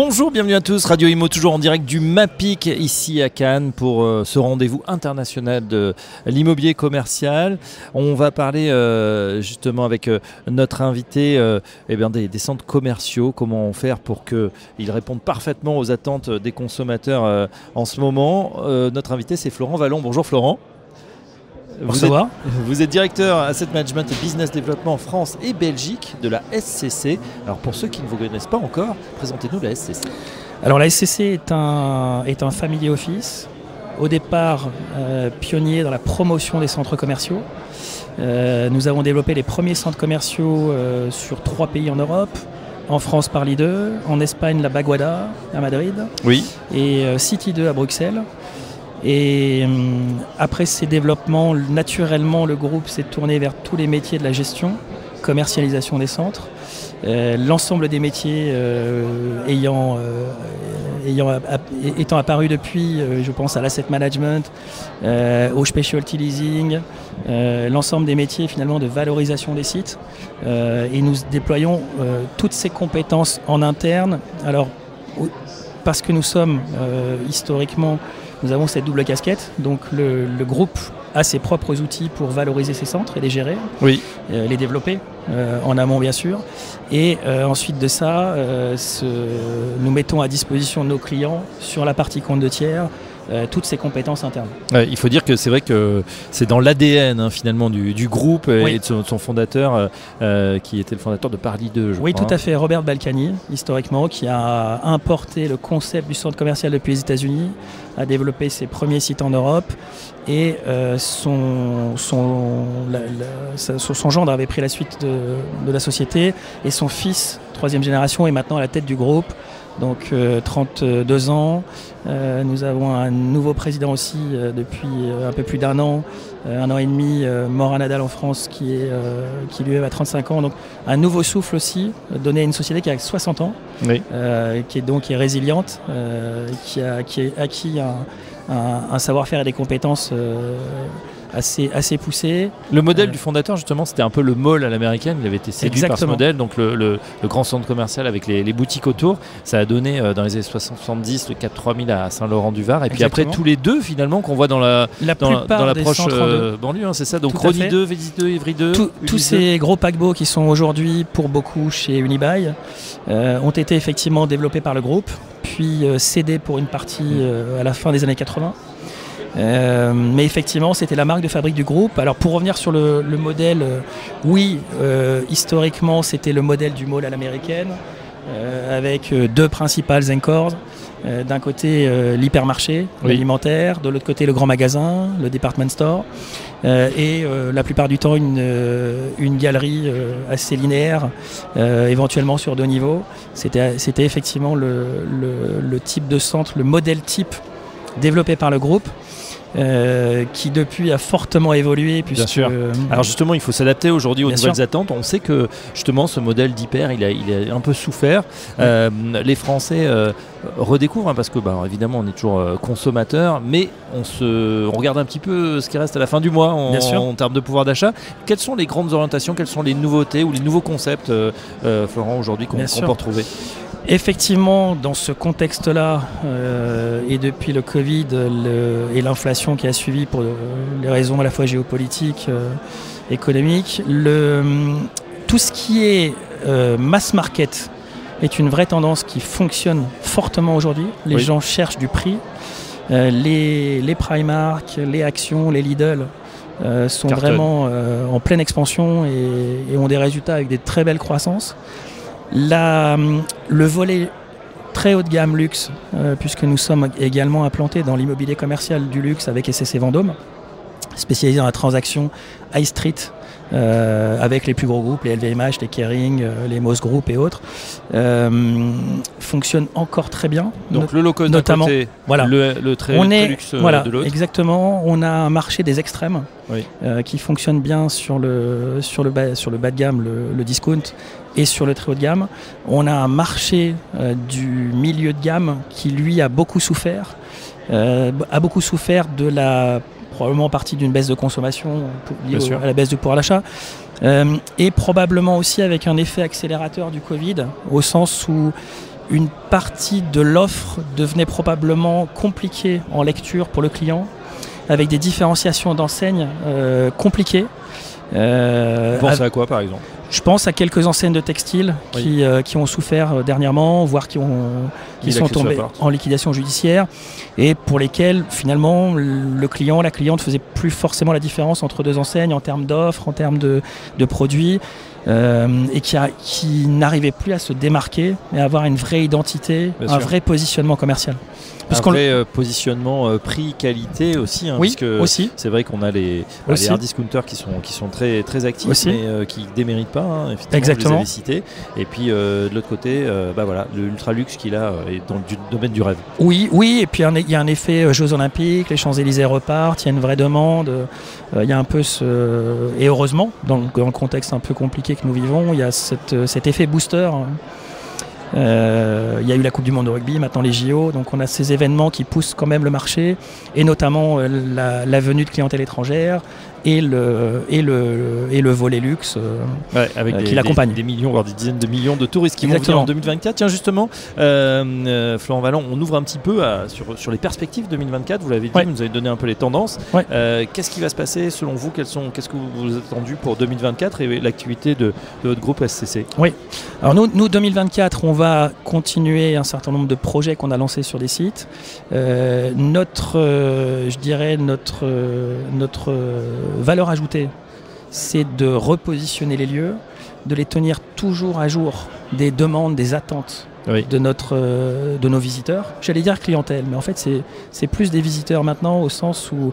Bonjour, bienvenue à tous. Radio Imo, toujours en direct du MAPIC ici à Cannes pour euh, ce rendez-vous international de l'immobilier commercial. On va parler euh, justement avec euh, notre invité eh des, des, centres commerciaux, comment faire pour qu'ils répondent parfaitement aux attentes des consommateurs en ce moment. notre invité, c'est Florent Vallon. Bonjour Florent. Vous êtes, vous êtes, directeur Asset Management et Business Development en France et Belgique de la SCC. Alors pour ceux qui ne vous connaissent pas encore, présentez-nous la SCC. Alors la SCC est un, est un family office, au départ euh, pionnier dans la promotion des centres commerciaux. Euh, nous avons développé les premiers centres commerciaux euh, sur trois pays en Europe. En France par 2, en Espagne la Baguada à Madrid, oui. et City 2 à Bruxelles. Et hum, après ces développements, naturellement, le groupe s'est tourné vers tous les métiers de la gestion, commercialisation des centres. Euh, l'ensemble des métiers euh, ayant, euh, ayant étant apparus depuis, je pense à l'asset management, au specialty leasing, l'ensemble des métiers finalement de valorisation des sites. et nous déployons toutes ces compétences en interne. Alors, parce que nous sommes historiquement nous avons cette double casquette. Donc le, groupe a ses propres outils pour valoriser ses centres et les gérer, oui. Euh, les développer euh, en amont bien sûr. Et euh, ensuite de ça, nous mettons à disposition de nos clients sur la partie compte de tiers euh, toutes ses compétences internes. il faut dire que c'est vrai que c'est dans l'ADN hein, finalement du, groupe et de son, fondateur euh, euh, qui était le fondateur de Paris 2. oui, tout à fait. Robert Balkany, historiquement, qui a importé le concept du centre commercial depuis les États-Unis, a développé ses premiers sites en Europe et son, son, son, gendre avait pris la suite de, de la société et son fils, troisième génération, est maintenant à la tête du groupe donc 32 ans. Euh, nous avons un nouveau président aussi euh, depuis euh, un peu plus d'un an, un an et demi, Morin Nadal en France, qui, est, qui lui a 35 ans. Donc un nouveau souffle aussi, donné à une société qui a 60 ans, qui est donc est résiliente, qui, a, qui a acquis un savoir-faire et des compétences assez, assez poussé. Le modèle euh, du fondateur, justement, c'était un peu le mall à l'américaine. Il avait été séduit par ce modèle, donc le, grand centre commercial avec les, boutiques autour. Ça a donné euh, dans les années 70 le Cap 3000 à Saint-Laurent-du-Var. Et puis après, tous les deux, finalement, qu'on voit dans la, la dans, dans l'approche euh, banlieue, hein, c'est ça. Donc Rodi 2, Védis 2, Evry 2. tous ces gros paquebots qui sont aujourd'hui, pour beaucoup, chez Unibail, ont été effectivement développés par le groupe, puis cédés pour une partie à la fin des années 80. Euh, mais effectivement, c'était la marque de fabrique du groupe. Alors pour revenir sur le, modèle, euh, oui, euh, historiquement, c'était le modèle du mall à l'américaine, avec deux principales encores. D'un côté, l'hypermarché, l'alimentaire, de l'autre côté, le grand magasin, le department store, et la plupart du temps, une, une galerie assez linéaire, éventuellement sur deux niveaux. C'était effectivement le, le type de centre, le modèle type développé par le groupe. Euh, qui depuis a fortement évolué. Bien sûr. Euh, Alors justement, il faut s'adapter aujourd'hui aux nouvelles attentes. On sait que justement ce modèle d'hyper, il a, il a un peu souffert. Euh, les Français redécouvrent, hein, parce que bah, évidemment on est toujours consommateur, mais on, se, on regarde un petit peu ce qui reste à la fin du mois en, en termes de pouvoir d'achat. Quelles sont les grandes orientations, quelles sont les nouveautés ou les nouveaux concepts, Florent, aujourd'hui qu'on peut retrouver? Effectivement, dans ce contexte-là, euh, et depuis le Covid et l'inflation qui a suivi pour les raisons à la fois géopolitiques, euh, économiques, tout ce qui est euh, mass market est une vraie tendance qui fonctionne fortement aujourd'hui. Les gens cherchent du prix. les, les Primark, les Actions, les Lidl sont vraiment en pleine expansion et, ont des résultats avec des très belles croissances. La, le volet très haut de gamme luxe, euh, puisque nous sommes également implantés dans l'immobilier commercial du luxe avec SCC Vendôme, spécialisé dans la transaction high street euh, avec les plus gros groupes, les LVMH, les Kering, euh, les Moss Group et autres, euh, fonctionne encore très bien. Donc le low cost notamment, côté, voilà. le, le très, on est, luxe voilà, de l'autre. exactement. On a un marché des extrêmes Oui. euh, qui fonctionne bien sur le, sur, le bas, sur le bas de gamme, le, le discount, et sur le très haut de gamme. On a un marché euh, du milieu de gamme qui, lui, a beaucoup souffert. euh, a beaucoup souffert de la probablement partie d'une baisse de consommation liée au- à la baisse du pouvoir d'achat euh, et probablement aussi avec un effet accélérateur du Covid au sens où une partie de l'offre devenait probablement compliquée en lecture pour le client avec des différenciations d'enseignes euh, compliquées. Euh, Vous pensez à quoi par exemple? Je pense à quelques enseignes de textile Oui. qui, euh, qui ont souffert dernièrement, voire qui, ont, qui sont porte. en liquidation judiciaire, et pour lesquelles finalement le client, la cliente faisait plus forcément la différence entre deux enseignes en termes d'offres, en termes de, de produits, euh, et qui, qui n'arrivait plus à se démarquer, mais à avoir une vraie identité, Bien un sûr. vrai positionnement commercial. Parce Un vrai euh, positionnement euh, prix-qualité aussi, hein, oui, aussi. c'est vrai qu'on a les, bah, les hard discounters qui sont, qui sont très, très actifs, Aussi. mais euh, qui déméritent pas, hein, effectivement, Exactement. vous les avez cités. Et puis de l'autre côté, bah, voilà, le ultra luxe qu'il a euh, est dans le domaine du rêve. Oui, oui, et puis il y a un effet euh, Jeux Olympiques, les Champs-Élysées repartent, il y a une vraie demande. euh, Il y a un peu ce. Et heureusement, dans le, contexte un peu compliqué que nous vivons, il y a euh, cet effet booster. Euh, il y a eu la Coupe du Monde de rugby, maintenant les JO, donc on a ces événements qui poussent quand même le marché, et notamment euh, la, la venue de clientèle étrangère et le, et le, et le volet luxe. euh, Ouais, avec des, qui l'accompagne. des- des millions, voire des dizaines de millions de touristes qui vont Exactement. venir en 2024. Tiens, justement, Florent Vallon, on ouvre un petit peu à- sur, sur les perspectives 2024. Vous l'avez dit, Ouais. vous nous avez donné un peu les tendances. Ouais. Qu'est-ce qui va se passer selon vous? Qu'est-ce que vous vous attendu pour 2024 et l'activité de, de votre groupe SCC Alors nous, nous 2024, on va continuer un certain nombre de projets qu'on a lancés sur des sites. Euh, notre, euh, je dirais, notre, euh, notre valeur ajoutée, c'est de repositionner les lieux, de les tenir toujours à jour des demandes, des attentes Oui. de, notre, euh, de nos visiteurs. J'allais dire clientèle, mais en fait c'est plus des visiteurs maintenant au sens où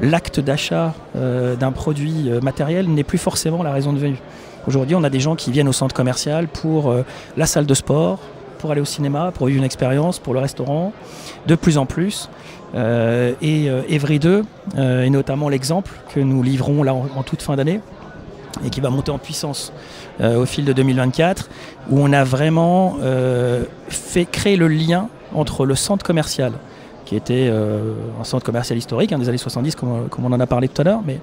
l'acte d'achat euh, d'un produit matériel n'est plus forcément la raison de venue. Aujourd'hui, on a des gens qui viennent au centre commercial pour euh, la salle de sport, pour aller au cinéma, pour vivre une expérience, pour le restaurant, de plus en plus. Euh, et euh, Evry 2 euh, est notamment l'exemple que nous livrons là en, en toute fin d'année et qui va monter en puissance au fil de 2024, où on a vraiment fait créer le lien entre le centre commercial, qui était euh, un centre commercial historique hein, des années 70, comme, comme on en a parlé tout à l'heure, mais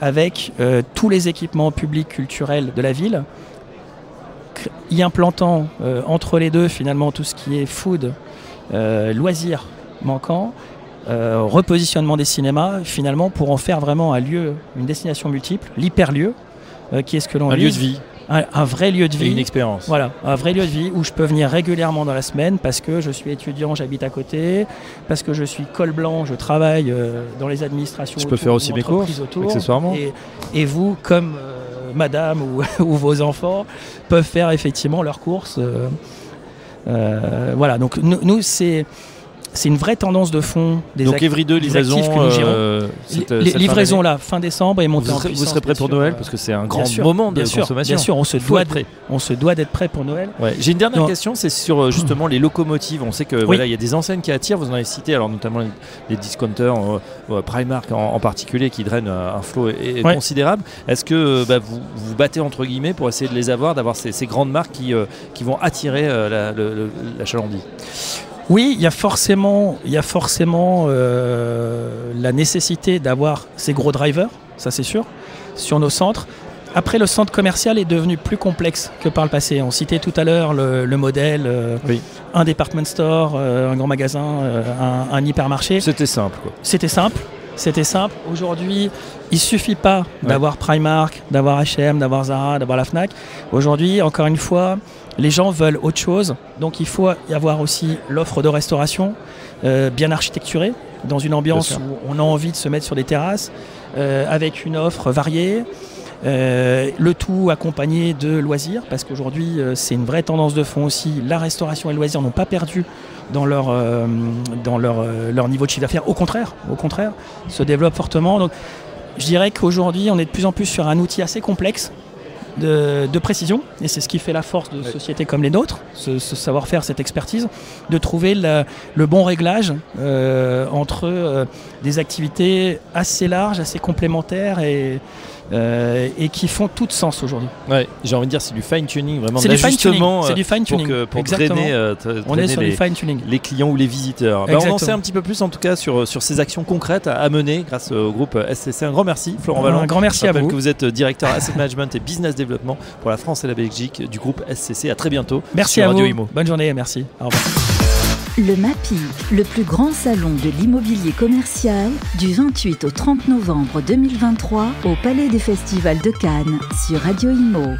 avec euh, tous les équipements publics culturels de la ville, y implantant euh, entre les deux finalement tout ce qui est food, loisirs manquants, repositionnement des cinémas, finalement pour en faire vraiment un lieu, une destination multiple, l'hyperlieu, qui est ce que l'on Un lieu de vie un, un vrai lieu de et une vie. expérience. Voilà, un vrai lieu de vie où je peux venir régulièrement dans la semaine parce que je suis étudiant, j'habite à côté, parce que je suis col blanc, je travaille euh, dans les administrations. Je peux faire aussi mes courses, autour. accessoirement. Et, et vous, comme euh, madame ou, ou vos enfants, peuvent faire effectivement leurs courses. euh, euh, voilà, donc nous, nous, c'est. C'est une vraie tendance de fond des Donc Evry 2, des livraison. actifs que nous gérons. euh, cette- fin là, fin décembre et Vous montée en serez, vous serez prêt pour sûr, Noël parce que c'est un grand sûr, moment de bien sûr, consommation. Bien sûr, on se, doit on se doit d'être prêt pour Noël. Ouais. J'ai une dernière Non. question, c'est sur euh, justement les locomotives. On sait que voilà, il y a des enseignes qui attirent. Vous en avez cité, alors notamment les, discounters, euh, Primark en, en particulier, qui drainent un flot Ouais. considérable. Est-ce que bah, vous vous battez entre guillemets pour essayer de les avoir, d'avoir ces, ces grandes marques qui, euh, qui vont attirer la, le- la chalandise Oui, il y a forcément, il y a forcément euh, la nécessité d'avoir ces gros drivers, ça c'est sûr, sur nos centres. Après, le centre commercial est devenu plus complexe que par le passé. On citait tout à l'heure le, le modèle, euh, Oui. un department store, euh, un grand magasin, euh, un, un hypermarché. C'était simple. Quoi. C'était simple. C'était simple. Aujourd'hui, il suffit pas d'avoir Primark, d'avoir H&M, d'avoir Zara, d'avoir la Fnac. Aujourd'hui, encore une fois, les gens veulent autre chose. Donc, il faut y avoir aussi l'offre de restauration euh, bien architecturée, dans une ambiance où on a envie de se mettre sur des terrasses, euh, avec une offre variée. Euh, le tout accompagné de loisirs, parce qu'aujourd'hui euh, c'est une vraie tendance de fond aussi. La restauration et le loisir n'ont pas perdu dans leur, euh, leur niveau de chiffre d'affaires. Au contraire, au contraire, se développent fortement. Donc, Je dirais qu'aujourd'hui, on est de plus en plus sur un outil assez complexe de, de précision, et c'est ce qui fait la force de sociétés comme les nôtres, ce, ce savoir-faire, cette expertise, de trouver la- le bon réglage euh, entre euh, des activités assez larges, assez complémentaires et, euh, et qui font tout sens aujourd'hui. Ouais, j'ai envie de dire c'est du fine tuning, vraiment C'est du fine tuning. C'est du fine pour, tuning. que, pour drainer, euh, tra- On est sur les, du fine tuning. les clients ou les visiteurs. Bah, on en sait un petit peu plus en tout cas sur, sur ces actions concrètes à, à mener grâce au groupe SCC. Un grand merci Florent Valland. Un grand merci à vous. que vous êtes directeur Asset Management et Business Pour la France et la Belgique du groupe SCC. À très bientôt Merci sur à Radio vous. Imo. Bonne journée, merci. Au revoir. Le MAPIC, le plus grand salon de l'immobilier commercial, du 28 au 30 novembre 2023 au Palais des Festivals de Cannes sur Radio Imo.